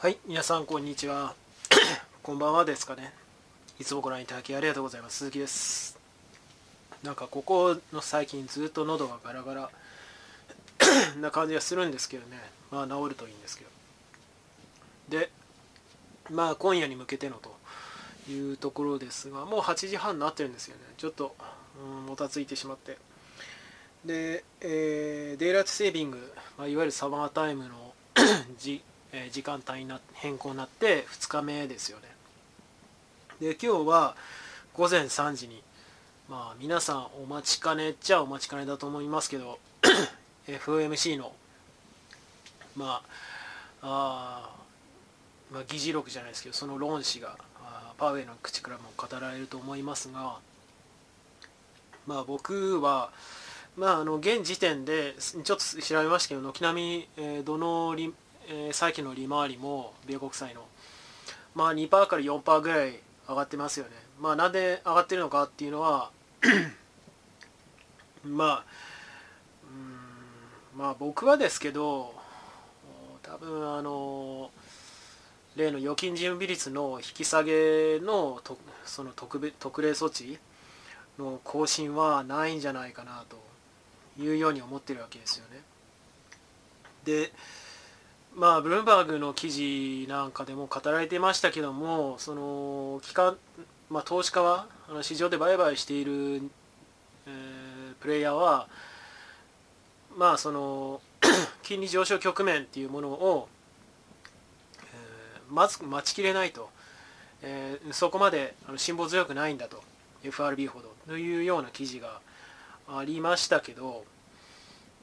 はい皆さんこんにちは。こんばんはですかね。いつもご覧いただきありがとうございます。鈴木です。なんかここの最近ずっと喉がガラガラ。な感じがするんですけどね。まあ治るといいんですけど。でまあ今夜に向けてのというところですがもう8時半になってるんですよね。ちょっと、うん、もたついてしまって。で、えー、デイライトセービング、まあ、いわゆるサマータイムのじ、え、時間帯な変更になって2日目ですよね。で今日は午前3時にまあ皆さんお待ちかねっちゃお待ちかねだと思いますけど FOMC のまああまあ、議事録じゃないですけどその論旨がパウエルの口からも語られると思いますが、まあ、僕は、まあ、あの現時点でちょっと調べましたけど軒並み、えー、どの、えー、債券の利回りも米国債の、まあ、2%から4%ぐらい上がってますよね。まあ、なんで上がってるのかっていうのは まあうんまあ僕はですけど多分あの例の預金準備率の引き下げのとその特別特例措置の更新はないんじゃないかなというように思ってるわけですよね。でまあブルームバーグの記事なんかでも語られてましたけどもその機関、まあ、投資家はあの市場で売買している、えー、プレイヤーはまあその 金利上昇局面っていうものをまず待ちきれないと、えー、そこまであの辛抱強くないんだと。FRB ほど。というような記事がありましたけど、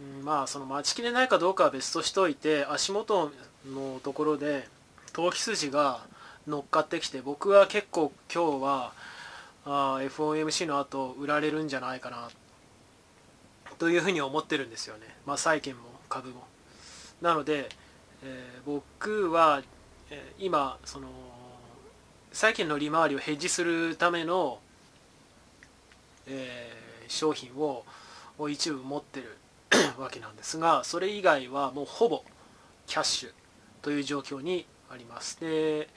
うん、まあその待ちきれないかどうかは別としておいて足元のところで投機筋が乗っかってきて僕は結構今日はあ FOMC の後売られるんじゃないかなというふうに思ってるんですよね、まあ、債券も株も。なので、えー、僕は今その債券の利回りをヘッジするための、えー、商品を一部持ってる わけなんですがそれ以外はもうほぼキャッシュという状況にあります。で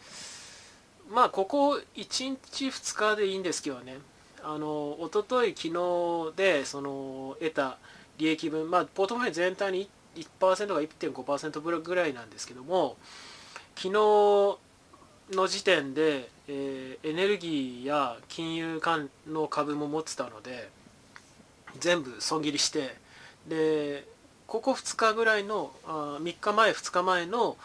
まあここ1日2日でいいんですけどね。あの一昨日昨日でその得た利益分まあポートフォリオ全体に1%か1.5%ぐらいなんですけども昨日の時点で、えー、エネルギーや金融関の株も持ってたので全部損切りしてでここ2日ぐらいのあ3日前2日前の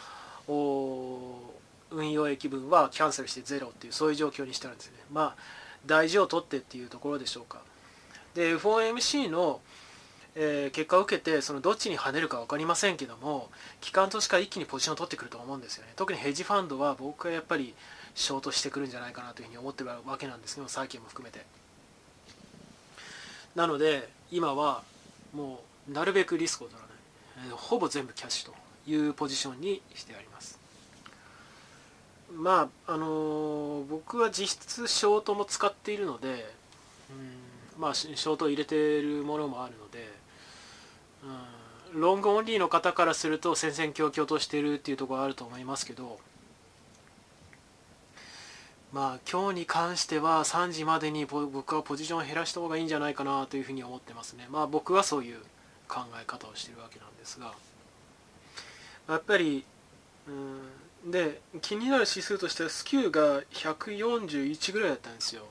運用益分はキャンセルしてゼロっていうそういう状況にしてるんですよね。まあ大事を取ってっていうところでしょうか。で FOMC のえー、結果を受けてそのどっちに跳ねるか分かりませんけども機関投資家一気にポジションを取ってくると思うんですよね。特にヘッジファンドは僕はやっぱりショートしてくるんじゃないかなというふうに思ってるわけなんですけど債券も含めて。なので今はもうなるべくリスクを取らない、え、ほぼ全部キャッシュというポジションにしてあります。まああのー、僕は実質ショートも使っているのでうんまあショートを入れているものもあるのでうん、ロングオンリーの方からすると戦々恐々としてるっていうところあると思いますけどまあ今日に関しては3時までに僕はポジションを減らした方がいいんじゃないかなというふうに思ってますね。まあ僕はそういう考え方をしてるわけなんですがやっぱりうんで気になる指数としてはスキューが141ぐらいだったんですよ。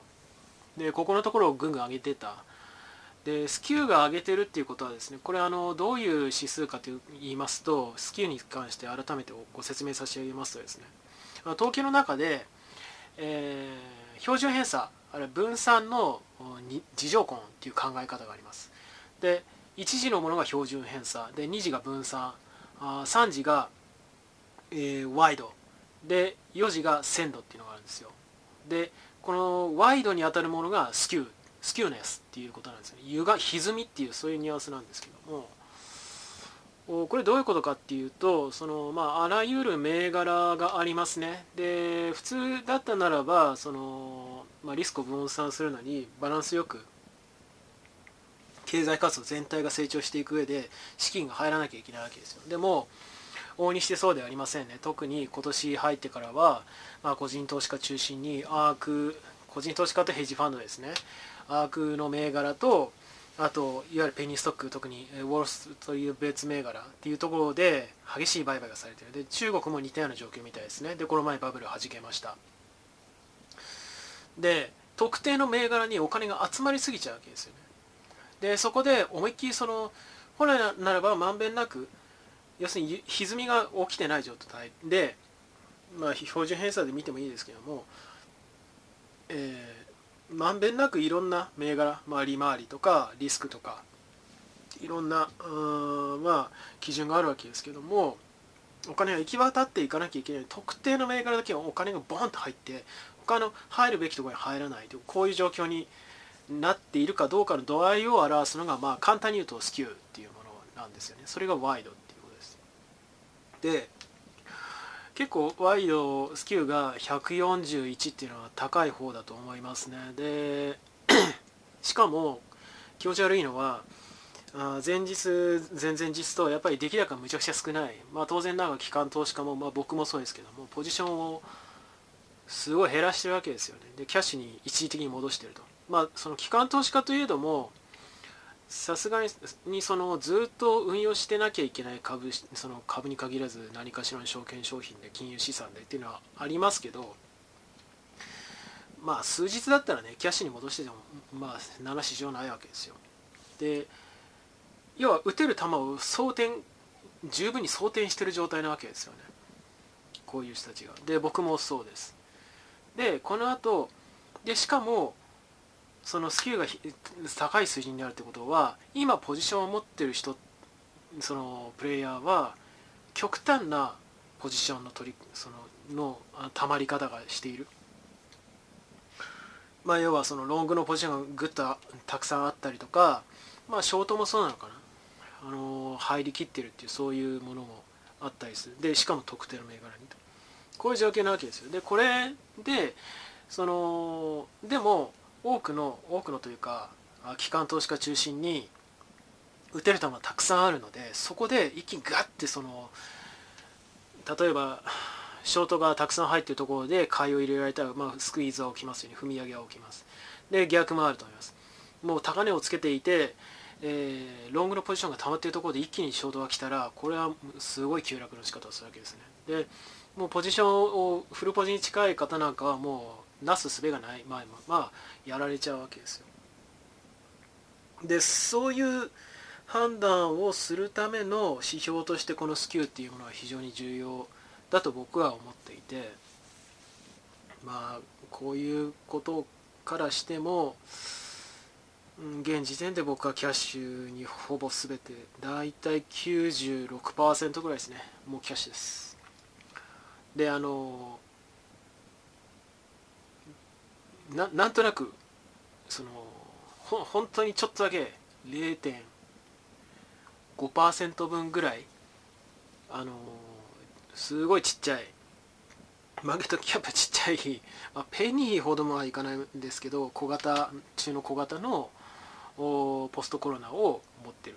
でここのところをぐんぐん上げてた。でスキューが上げてるっていうことはですねこれあのどういう指数かと言いますとスキューに関して改めてご説明差し上げますとですね統計の中で、えー、標準偏差あるいは分散の二乗根っていう考え方があります。で1次のものが標準偏差。で2次が分散。あ3次が、えー、ワイド。で4次が鮮度っていうのがあるんですよ。でこのワイドに当たるものがスキュー。スキューネスっていうことなんですね。湯が歪みっていうそういうニュアンスなんですけども。これどういうことかっていうとその、まあ、あらゆる銘柄がありますね。で普通だったならばその、まあ、リスクを分散するのにバランスよく経済活動全体が成長していく上で資金が入らなきゃいけないわけですよ。でも往にしてそうではありませんね。特に今年入ってからは、まあ、個人投資家中心にアーク個人投資家とヘッジファンドですね。アークの銘柄とあといわゆるペニーストック特にウォルスという別銘柄っていうところで激しい売買がされている。で中国も似たような状況みたいですね。でこの前バブルをはじけました。で特定の銘柄にお金が集まりすぎちゃうわけですよね。でそこで思いっきりその本来ならばまんべんなく要するに歪みが起きてない状態。で、まあ、標準偏差で見てもいいですけども、え、まんべんなくいろんな銘柄、まあ、利回りとかリスクとかいろんなまあ、基準があるわけですけどもお金が行き渡っていかなきゃいけない特定の銘柄だけはお金がボンと入って他の入るべきところに入らないというこういう状況になっているかどうかの度合いを表すのが、まあ、簡単に言うとスキューっていうものなんですよね。それがワイドっていうことです。で結構ワイドスキューが141っていうのは高い方だと思いますね。で しかも気持ち悪いのは前日前々日とやっぱり出来高がむちゃくちゃ少ない、まあ、当然ながら機関投資家も、まあ、僕もそうですけどもポジションをすごい減らしてるわけですよね。でキャッシュに一時的に戻してると。まあその機関投資家といえどもさすがにそのずっと運用してなきゃいけない株その株に限らず何かしらの証券商品で金融資産でっていうのはありますけどまあ数日だったらねキャッシュに戻しててもまあ7市場ないわけですよ。で要は打てる球を装填十分に装填してる状態なわけですよね。こういう人たちが。で僕もそうです。でこの後でしかもそのスキルが高い水準にあるってことは今ポジションを持ってる人そのプレイヤーは極端なポジションの取りそののたまり方がしている。まあ要はそのロングのポジションがぐっとたくさんあったりとかまあショートもそうなのかな。あの入りきってるっていうそういうものもあったりする。でしかも特定の銘柄にと。こういう状況なわけですよ。でこれでそのでも多くの多くのというか機関投資家中心に打てる球がたくさんあるのでそこで一気にガッてその例えばショートがたくさん入っているところで買いを入れられたら、まあ、スクイーズは起きますようね。踏み上げは起きます。で逆もあると思います。もう高値をつけていて、えー、ロングのポジションが溜まっているところで一気にショートが来たらこれはすごい急落の仕方をするわけですね。でもうポジションをフルポジに近い方なんかはもうなすすべがないまあまあやられちゃうわけですよ。でそういう判断をするための指標としてこのスキューっていうものは非常に重要だと僕は思っていてまあこういうことからしても現時点で僕はキャッシュにほぼ全てだいたい96%ぐらいですね。もうキャッシュです。であのななんとなくそのほ本当にちょっとだけ0.5%分ぐらいあのすごいちっちゃいマーケットキャップちっちゃい、まあ、ペニーほどもはいかないんですけど小型中の小型のポストコロナを持ってる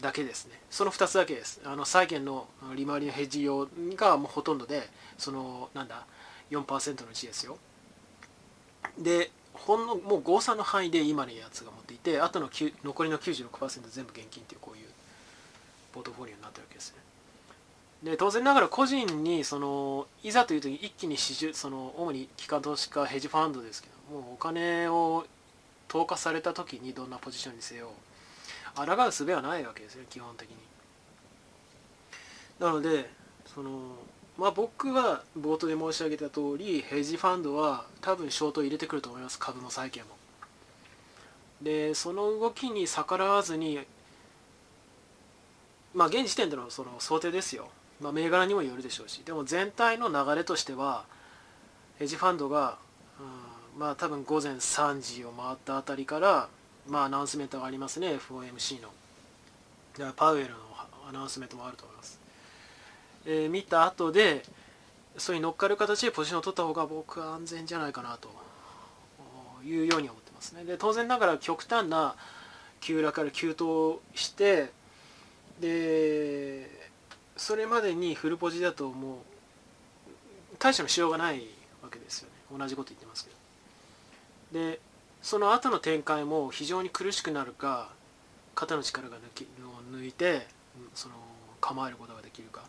だけですね。その2つだけです。あの債券の利回りのヘッジ用がもうほとんどでそのなんだ4%のうちですよ。でほんのもう誤差の範囲で今のやつが持っていてあとの残りの96%全部現金っていうこういうポートフォリオになってるわけですね。で当然ながら個人にそのいざという時一気に支持その主に機関投資家ヘッジファンドですけどもうお金を投下された時にどんなポジションにせよ抗う術はないわけですよ基本的に。なのでそのまあ僕は冒頭で申し上げた通りヘッジファンドは多分ショート入れてくると思います株も債券も。でその動きに逆らわずにまあ現時点でのその想定ですよ、まあ、銘柄にもよるでしょうしでも全体の流れとしてはヘッジファンドが、うん、まあ多分午前3時を回ったあたりからまあ、アナウンスメントがありますね FOMC の。パウエルのアナウンスメントもあると思います、えー、見た後でそれに乗っかる形でポジションを取った方が僕は安全じゃないかなというように思ってますね。で当然ながら極端な急落から急騰してでそれまでにフルポジだともう大したのしようがないわけですよね。同じこと言ってますけど。でその後の展開も非常に苦しくなるか肩の力が抜き抜いてその構えることができるか、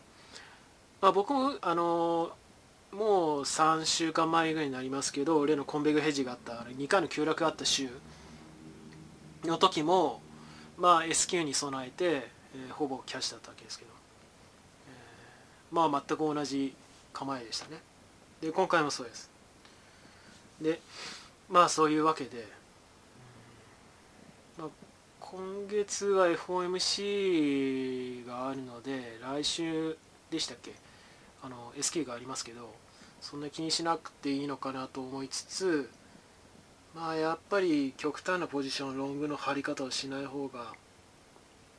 まあ、僕もあのもう3週間前ぐらいになりますけど例のコンベグヘッジがあった2回の急落があった週の時もまあ S q に備えて、えー、ほぼキャッシュだったわけですけど、えー、まあ全く同じ構えでしたね。で今回もそうです。でまあそういうわけで、まあ、今月は FOMC があるので来週でしたっけ？あの SK がありますけどそんな気にしなくていいのかなと思いつつまあやっぱり極端なポジションロングの張り方をしない方が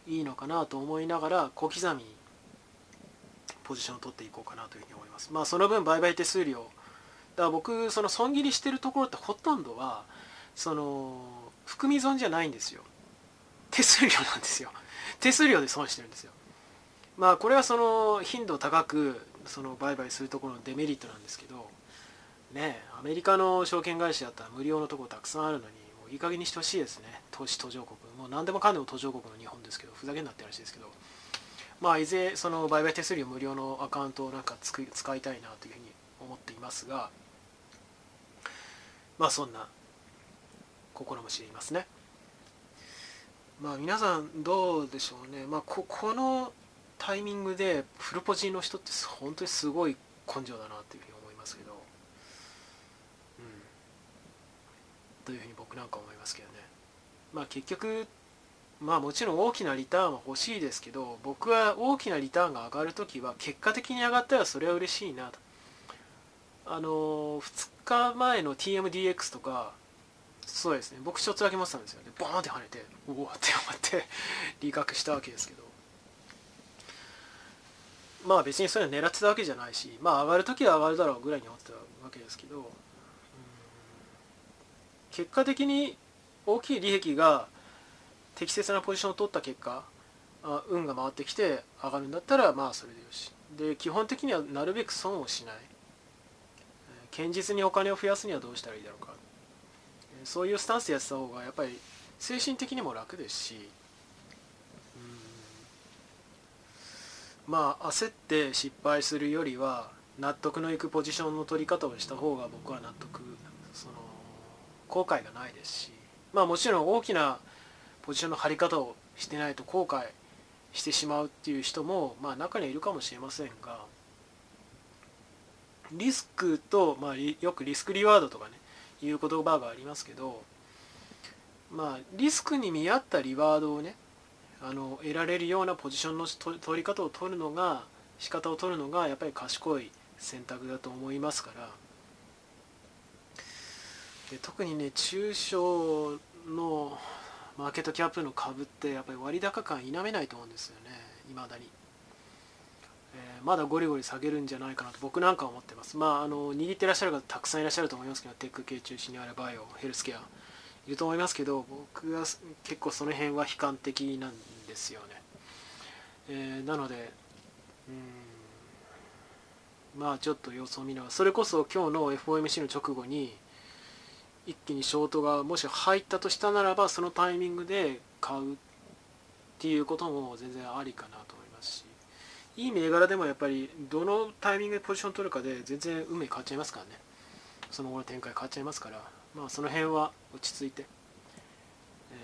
いいのかなと思いながら小刻みポジションを取っていこうかなというふうに思います。まあその分売買手数料。だから僕その損切りしてるところってほとんどはその含み損じゃないんですよ。手数料なんですよ。手数料で損してるんですよ。まあこれはその頻度高くその売買するところのデメリットなんですけどねアメリカの証券会社だったら無料のところたくさんあるのにもういい加減にしてほしいですね。投資途上国。もう何でもかんでも途上国の日本ですけどふざけんなって話ですけど。まあいずれその売買手数料無料のアカウントをなんか使いたいなというふうに思っていますがまあそんな心も知りますね。まあ皆さんどうでしょうね。まあここのタイミングでフルポジの人って本当にすごい根性だなっていうふうに思いますけど。うん。というふうに僕なんか思いますけどね。まあ結局まあもちろん大きなリターンは欲しいですけど僕は大きなリターンが上がるときは結果的に上がったらそれは嬉しいなと。あの2日前の TMDX とかそうですね。僕一つだけ持ってたんですよね。ボーンって跳ねておおって思って 利確したわけですけど。まあ別にそれは狙ってたわけじゃないしまあ上がる時は上がるだろうぐらいに思ってたわけですけど結果的に大きい利益が適切なポジションを取った結果あ運が回ってきて上がるんだったらまあそれでよし。で基本的にはなるべく損をしない。堅実にお金を増やすにはどうしたらいいだろうか。そういうスタンスでやってた方がやっぱり精神的にも楽ですしまあ焦って失敗するよりは納得のいくポジションの取り方をした方が僕は納得その後悔がないですしまあもちろん大きなポジションの張り方をしてないと後悔してしまうっていう人もまあ中にはいるかもしれませんがリスクと、まあ、よくリスクリワードとかねいう言葉がありますけどまあリスクに見合ったリワードをねあの得られるようなポジションの取り方を取るのが仕方を取るのがやっぱり賢い選択だと思いますから。で特にね中小のマーケットキャップの株ってやっぱり割高感否めないと思うんですよね。いまだに、えー、まだゴリゴリ下げるんじゃないかなと僕なんかは思ってます。まああの握ってらっしゃる方たくさんいらっしゃると思いますけどテック系中心にあれバイオヘルスケア。いると思いますけど僕は結構その辺は悲観的なんですよね、えー、なのでうんまあちょっと様子を見ながらそれこそ今日の FOMC の直後に一気にショートがもし入ったとしたならばそのタイミングで買うっていうことも全然ありかなと思いますしいい銘柄でもやっぱりどのタイミングでポジション取るかで全然運命変わっちゃいますからね。その後の展開変わっちゃいますからまあ、その辺は落ち着いて、え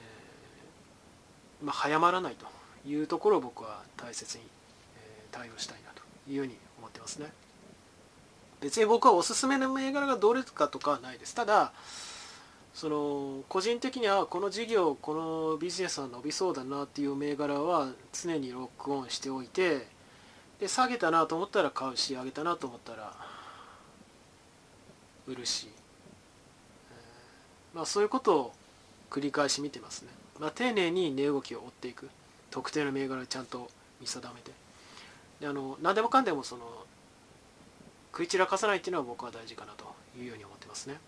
ー、まあ、早まらないというところを僕は大切に、えー、対応したいなというように思ってますね。別に僕はおすすめの銘柄がどれかとかはないです。ただその個人的にはこの事業このビジネスは伸びそうだなっていう銘柄は常にロックオンしておいてで下げたなと思ったら買うし上げたなと思ったら売るしまあ、そういうことを繰り返し見てますね、まあ、丁寧に値動きを追っていく。特定の銘柄をちゃんと見定めて。であの何でもかんでもその食い散らかさないっていうのは僕は大事かなというように思ってますね。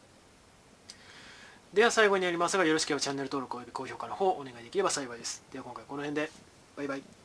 では最後になりますがよろしければチャンネル登録および高評価の方お願いできれば幸いです。では今回この辺で。バイバイ。